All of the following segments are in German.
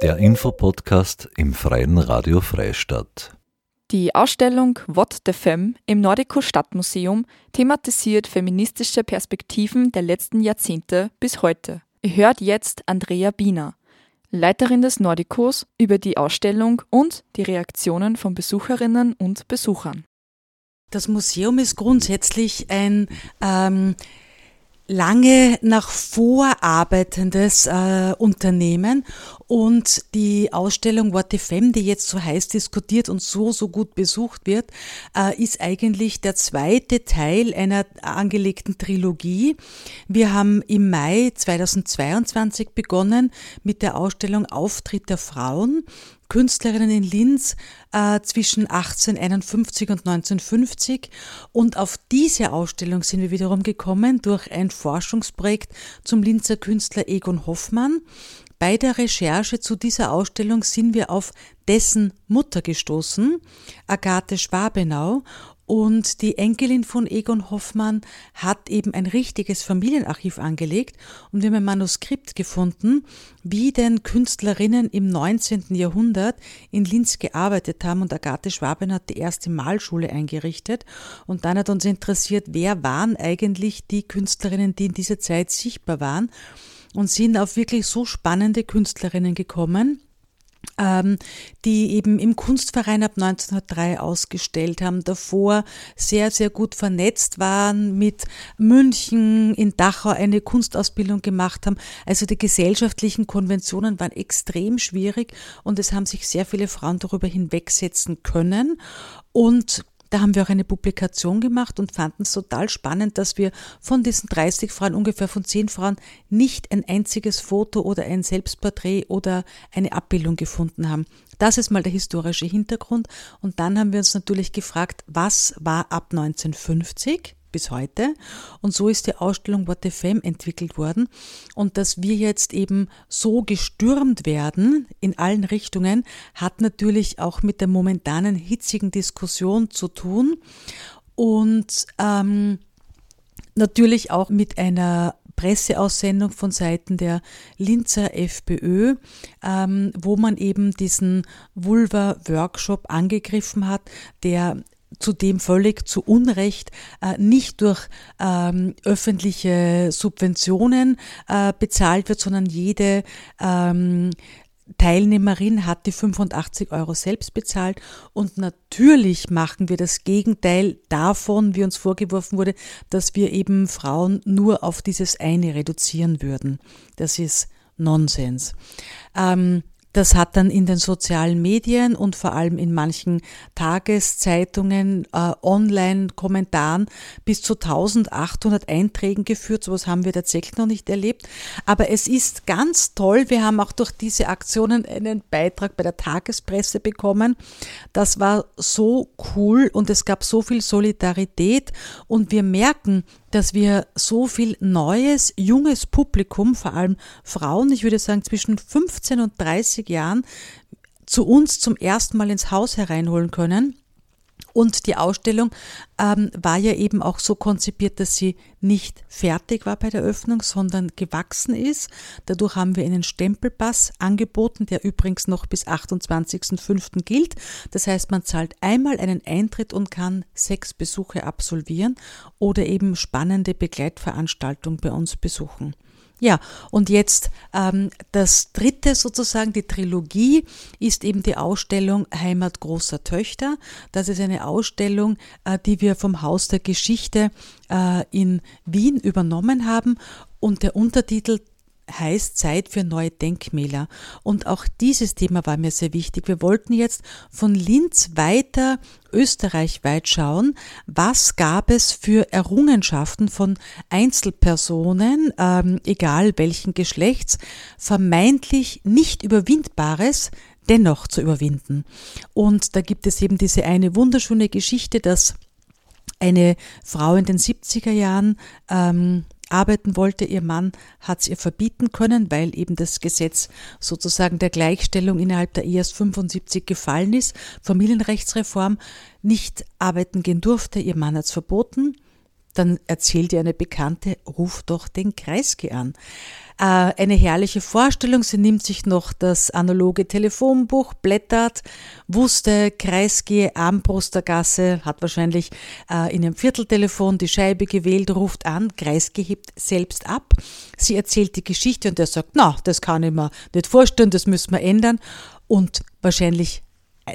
Der Infopodcast im Freien Radio Freistadt. Die Ausstellung What the Femme im Nordico Stadtmuseum thematisiert feministische Perspektiven der letzten Jahrzehnte bis heute. Ihr hört jetzt Andrea Biener, Leiterin des Nordicos, über die Ausstellung und die Reaktionen von Besucherinnen und Besuchern. Das Museum ist grundsätzlich ein ähm, lange nach vorarbeitendes äh, Unternehmen und die Ausstellung What FM, die jetzt so heiß diskutiert und so, so gut besucht wird, äh, ist eigentlich der zweite Teil einer angelegten Trilogie. Wir haben im Mai 2022 begonnen mit der Ausstellung Auftritt der Frauen. Künstlerinnen in Linz äh, zwischen 1851 und 1950. Und auf diese Ausstellung sind wir wiederum gekommen durch ein Forschungsprojekt zum Linzer Künstler Egon Hoffmann. Bei der Recherche zu dieser Ausstellung sind wir auf dessen Mutter gestoßen, Agathe Schwabenau, und die Enkelin von Egon Hoffmann hat eben ein richtiges Familienarchiv angelegt und wir haben ein Manuskript gefunden, wie denn Künstlerinnen im 19. Jahrhundert in Linz gearbeitet haben. Und Agathe Schwaben hat die erste Malschule eingerichtet. Und dann hat uns interessiert, wer waren eigentlich die Künstlerinnen, die in dieser Zeit sichtbar waren? Und sind auf wirklich so spannende Künstlerinnen gekommen die eben im Kunstverein ab 1903 ausgestellt haben, davor sehr, sehr gut vernetzt waren, mit München in Dachau eine Kunstausbildung gemacht haben. Also die gesellschaftlichen Konventionen waren extrem schwierig und es haben sich sehr viele Frauen darüber hinwegsetzen können. Und da haben wir auch eine Publikation gemacht und fanden es total spannend, dass wir von diesen 30 Frauen, ungefähr von 10 Frauen, nicht ein einziges Foto oder ein Selbstporträt oder eine Abbildung gefunden haben. Das ist mal der historische Hintergrund. Und dann haben wir uns natürlich gefragt, was war ab 1950? Bis heute. Und so ist die Ausstellung What the Femme entwickelt worden. Und dass wir jetzt eben so gestürmt werden in allen Richtungen, hat natürlich auch mit der momentanen hitzigen Diskussion zu tun. Und ähm, natürlich auch mit einer Presseaussendung von Seiten der Linzer FPÖ, ähm, wo man eben diesen Vulva-Workshop angegriffen hat, der zudem völlig zu Unrecht äh, nicht durch ähm, öffentliche Subventionen äh, bezahlt wird, sondern jede ähm, Teilnehmerin hat die 85 Euro selbst bezahlt und natürlich machen wir das Gegenteil davon, wie uns vorgeworfen wurde, dass wir eben Frauen nur auf dieses eine reduzieren würden. Das ist Nonsens. Ähm, das hat dann in den sozialen Medien und vor allem in manchen Tageszeitungen, äh, Online-Kommentaren bis zu 1800 Einträgen geführt. Sowas haben wir tatsächlich noch nicht erlebt. Aber es ist ganz toll. Wir haben auch durch diese Aktionen einen Beitrag bei der Tagespresse bekommen. Das war so cool und es gab so viel Solidarität und wir merken, dass wir so viel neues, junges Publikum, vor allem Frauen, ich würde sagen zwischen 15 und 30 Jahren, zu uns zum ersten Mal ins Haus hereinholen können und die Ausstellung ähm, war ja eben auch so konzipiert, dass sie nicht fertig war bei der Öffnung, sondern gewachsen ist. Dadurch haben wir einen Stempelpass angeboten, der übrigens noch bis 28.05. gilt. Das heißt, man zahlt einmal einen Eintritt und kann sechs Besuche absolvieren oder eben spannende Begleitveranstaltungen bei uns besuchen. Ja, und jetzt ähm, das dritte sozusagen, die Trilogie, ist eben die Ausstellung Heimat großer Töchter. Das ist eine Ausstellung, äh, die wir vom Haus der Geschichte äh, in Wien übernommen haben. Und der Untertitel heißt Zeit für neue Denkmäler. Und auch dieses Thema war mir sehr wichtig. Wir wollten jetzt von Linz weiter österreichweit schauen, was gab es für Errungenschaften von Einzelpersonen, ähm, egal welchen Geschlechts, vermeintlich nicht überwindbares, dennoch zu überwinden. Und da gibt es eben diese eine wunderschöne Geschichte, dass eine Frau in den 70er Jahren ähm, arbeiten wollte. Ihr Mann hat es ihr verbieten können, weil eben das Gesetz sozusagen der Gleichstellung innerhalb der Ehe 75 gefallen ist, Familienrechtsreform, nicht arbeiten gehen durfte. Ihr Mann hat es verboten. Dann erzählt ihr eine Bekannte, ruf doch den Kreisky an. Äh, eine herrliche Vorstellung. Sie nimmt sich noch das analoge Telefonbuch, blättert, wusste Kreisky, Armbrustergasse, hat wahrscheinlich äh, in ihrem Vierteltelefon die Scheibe gewählt, ruft an, Kreisky hebt selbst ab. Sie erzählt die Geschichte und er sagt, na, das kann ich mir nicht vorstellen, das müssen wir ändern. Und wahrscheinlich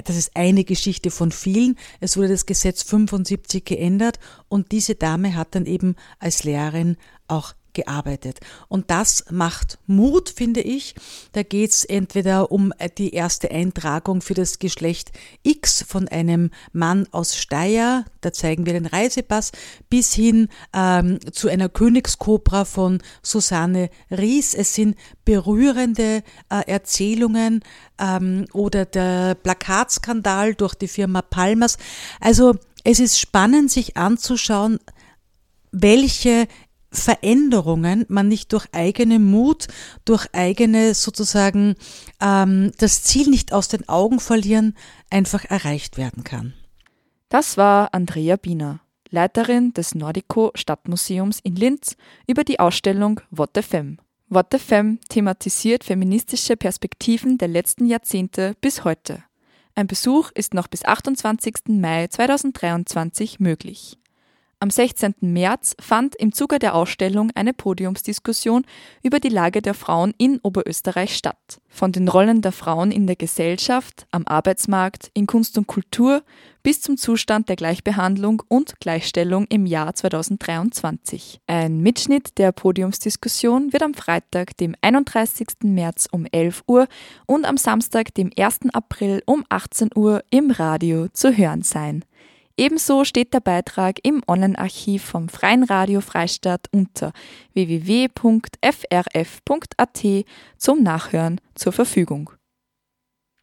das ist eine Geschichte von vielen. Es wurde das Gesetz 75 geändert und diese Dame hat dann eben als Lehrerin auch gearbeitet. Und das macht Mut, finde ich. Da geht es entweder um die erste Eintragung für das Geschlecht X von einem Mann aus Steyr, da zeigen wir den Reisepass, bis hin ähm, zu einer Königskobra von Susanne Ries. Es sind berührende äh, Erzählungen ähm, oder der Plakatskandal durch die Firma Palmers. Also es ist spannend, sich anzuschauen, welche Veränderungen man nicht durch eigene Mut, durch eigene sozusagen ähm, das Ziel nicht aus den Augen verlieren, einfach erreicht werden kann. Das war Andrea Biener, Leiterin des Nordico Stadtmuseums in Linz über die Ausstellung What the Femme. What the Femme thematisiert feministische Perspektiven der letzten Jahrzehnte bis heute. Ein Besuch ist noch bis 28. Mai 2023 möglich. Am 16. März fand im Zuge der Ausstellung eine Podiumsdiskussion über die Lage der Frauen in Oberösterreich statt. Von den Rollen der Frauen in der Gesellschaft, am Arbeitsmarkt, in Kunst und Kultur bis zum Zustand der Gleichbehandlung und Gleichstellung im Jahr 2023. Ein Mitschnitt der Podiumsdiskussion wird am Freitag, dem 31. März um 11 Uhr und am Samstag, dem 1. April um 18 Uhr im Radio zu hören sein. Ebenso steht der Beitrag im Online-Archiv vom Freien Radio Freistadt unter www.frf.at zum Nachhören zur Verfügung.